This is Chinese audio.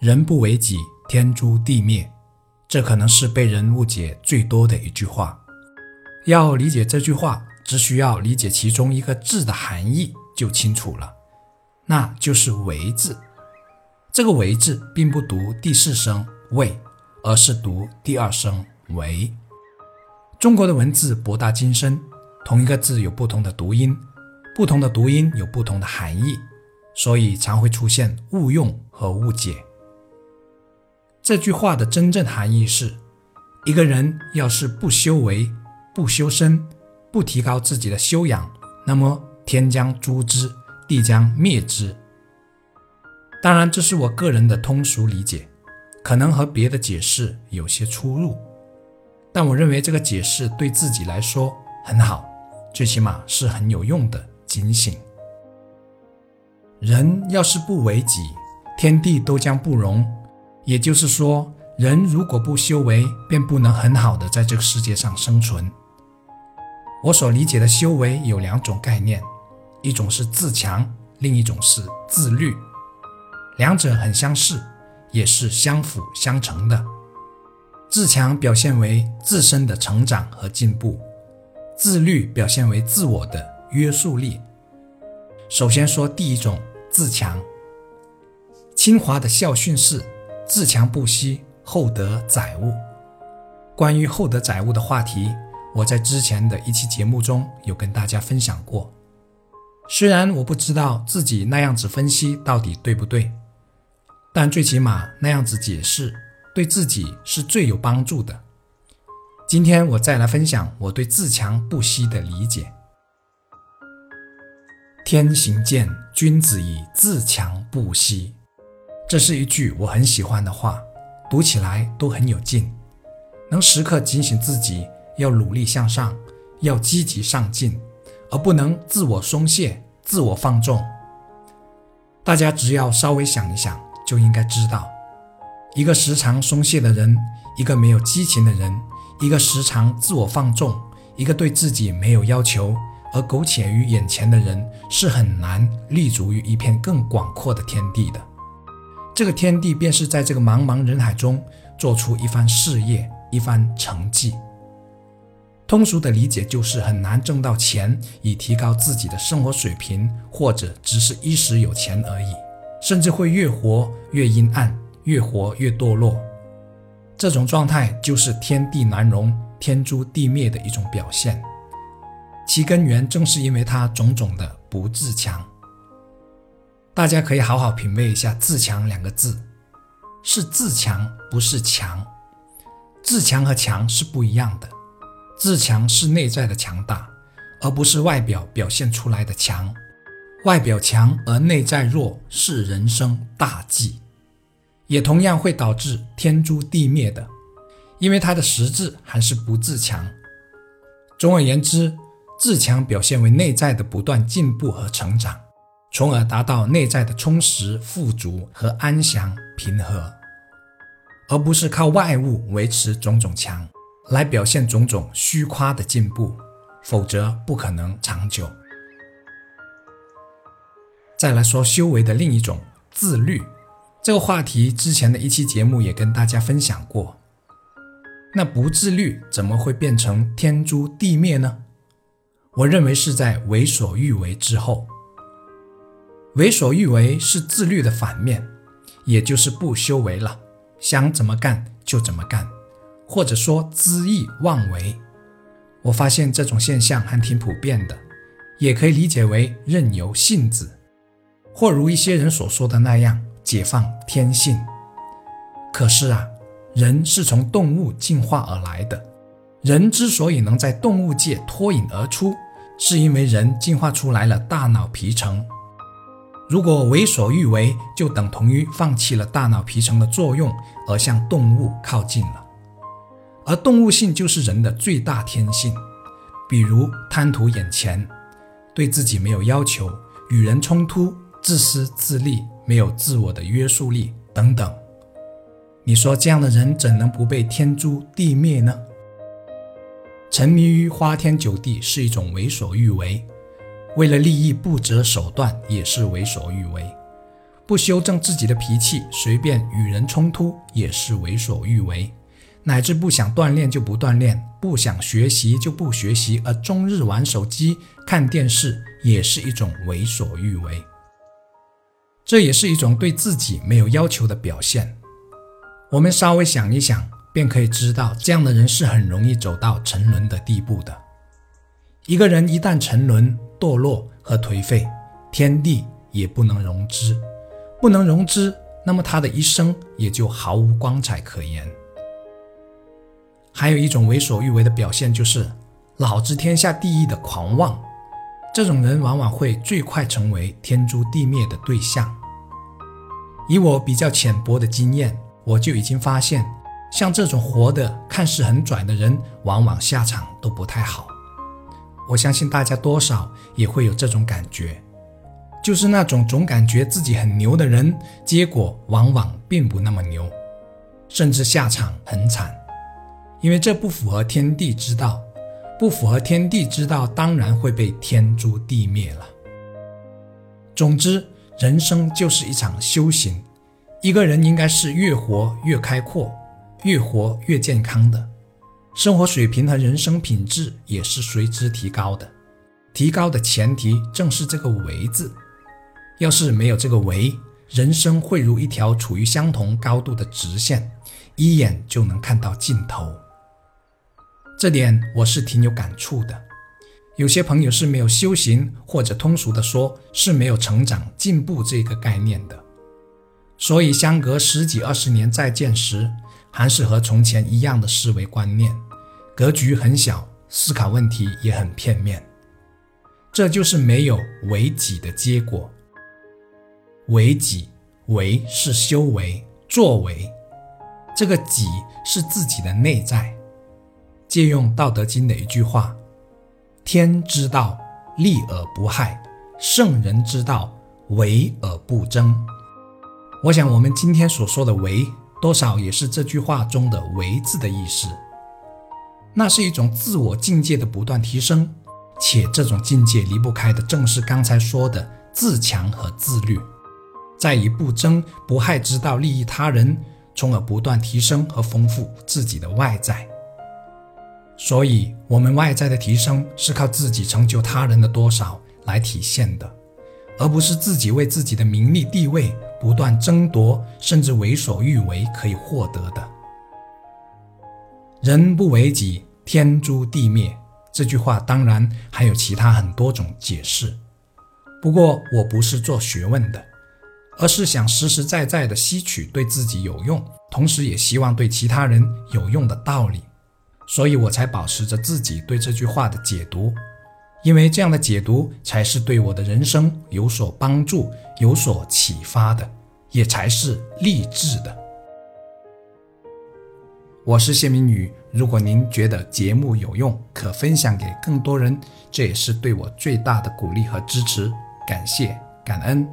人不为己，天诛地灭。这可能是被人误解最多的一句话。要理解这句话，只需要理解其中一个字的含义就清楚了，那就是“为”字。这个“为”字并不读第四声“为”，而是读第二声“为”。中国的文字博大精深，同一个字有不同的读音，不同的读音有不同的含义，所以常会出现误用和误解。这句话的真正含义是：一个人要是不修为、不修身、不提高自己的修养，那么天将诛之，地将灭之。当然，这是我个人的通俗理解，可能和别的解释有些出入，但我认为这个解释对自己来说很好，最起码是很有用的警醒。人要是不为己，天地都将不容。也就是说，人如果不修为，便不能很好的在这个世界上生存。我所理解的修为有两种概念，一种是自强，另一种是自律，两者很相似，也是相辅相成的。自强表现为自身的成长和进步，自律表现为自我的约束力。首先说第一种自强，清华的校训是。自强不息，厚德载物。关于厚德载物的话题，我在之前的一期节目中有跟大家分享过。虽然我不知道自己那样子分析到底对不对，但最起码那样子解释对自己是最有帮助的。今天我再来分享我对自强不息的理解。天行健，君子以自强不息。这是一句我很喜欢的话，读起来都很有劲，能时刻警醒自己要努力向上，要积极上进，而不能自我松懈、自我放纵。大家只要稍微想一想，就应该知道，一个时常松懈的人，一个没有激情的人，一个时常自我放纵，一个对自己没有要求而苟且于眼前的人，是很难立足于一片更广阔的天地的。这个天地便是在这个茫茫人海中做出一番事业、一番成绩。通俗的理解就是很难挣到钱以提高自己的生活水平，或者只是一时有钱而已，甚至会越活越阴暗，越活越堕落。这种状态就是天地难容、天诛地灭的一种表现，其根源正是因为他种种的不自强。大家可以好好品味一下“自强”两个字，是自强，不是强。自强和强是不一样的，自强是内在的强大，而不是外表表现出来的强。外表强而内在弱是人生大忌，也同样会导致天诛地灭的，因为它的实质还是不自强。总而言之，自强表现为内在的不断进步和成长。从而达到内在的充实、富足和安详、平和，而不是靠外物维持种种强，来表现种种虚夸的进步，否则不可能长久。再来说修为的另一种自律，这个话题之前的一期节目也跟大家分享过。那不自律怎么会变成天诛地灭呢？我认为是在为所欲为之后。为所欲为是自律的反面，也就是不修为了，想怎么干就怎么干，或者说恣意妄为。我发现这种现象还挺普遍的，也可以理解为任由性子，或如一些人所说的那样解放天性。可是啊，人是从动物进化而来的，人之所以能在动物界脱颖而出，是因为人进化出来了大脑皮层。如果为所欲为，就等同于放弃了大脑皮层的作用，而向动物靠近了。而动物性就是人的最大天性，比如贪图眼前，对自己没有要求，与人冲突，自私自利，没有自我的约束力等等。你说这样的人怎能不被天诛地灭呢？沉迷于花天酒地是一种为所欲为。为了利益不择手段也是为所欲为，不修正自己的脾气，随便与人冲突也是为所欲为；乃至不想锻炼就不锻炼，不想学习就不学习，而终日玩手机、看电视，也是一种为所欲为。这也是一种对自己没有要求的表现。我们稍微想一想，便可以知道，这样的人是很容易走到沉沦的地步的。一个人一旦沉沦、堕落和颓废，天地也不能容之。不能容之，那么他的一生也就毫无光彩可言。还有一种为所欲为的表现，就是老子天下第一的狂妄。这种人往往会最快成为天诛地灭的对象。以我比较浅薄的经验，我就已经发现，像这种活的看似很拽的人，往往下场都不太好。我相信大家多少也会有这种感觉。就是那种总感觉自己很牛的人，结果往往并不那么牛，甚至下场很惨，因为这不符合天地之道，不符合天地之道，当然会被天诛地灭了。总之，人生就是一场修行，一个人应该是越活越开阔，越活越健康的，生活水平和人生品质也是随之提高的，提高的前提正是这个“为”字。要是没有这个为，人生会如一条处于相同高度的直线，一眼就能看到尽头。这点我是挺有感触的。有些朋友是没有修行，或者通俗的说，是没有成长进步这个概念的。所以相隔十几二十年再见时，还是和从前一样的思维观念，格局很小，思考问题也很片面。这就是没有为己的结果。为己，为是修为、作为，这个己是自己的内在。借用《道德经》的一句话：“天之道，利而不害；圣人之道，为而不争。”我想，我们今天所说的“为”，多少也是这句话中的“为”字的意思。那是一种自我境界的不断提升，且这种境界离不开的正是刚才说的自强和自律。在以不争不害之道利益他人，从而不断提升和丰富自己的外在。所以，我们外在的提升是靠自己成就他人的多少来体现的，而不是自己为自己的名利地位不断争夺，甚至为所欲为可以获得的。人不为己，天诛地灭。这句话当然还有其他很多种解释，不过我不是做学问的。而是想实实在在地吸取对自己有用，同时也希望对其他人有用的道理，所以我才保持着自己对这句话的解读，因为这样的解读才是对我的人生有所帮助、有所启发的，也才是励志的。我是谢明宇，如果您觉得节目有用，可分享给更多人，这也是对我最大的鼓励和支持，感谢感恩。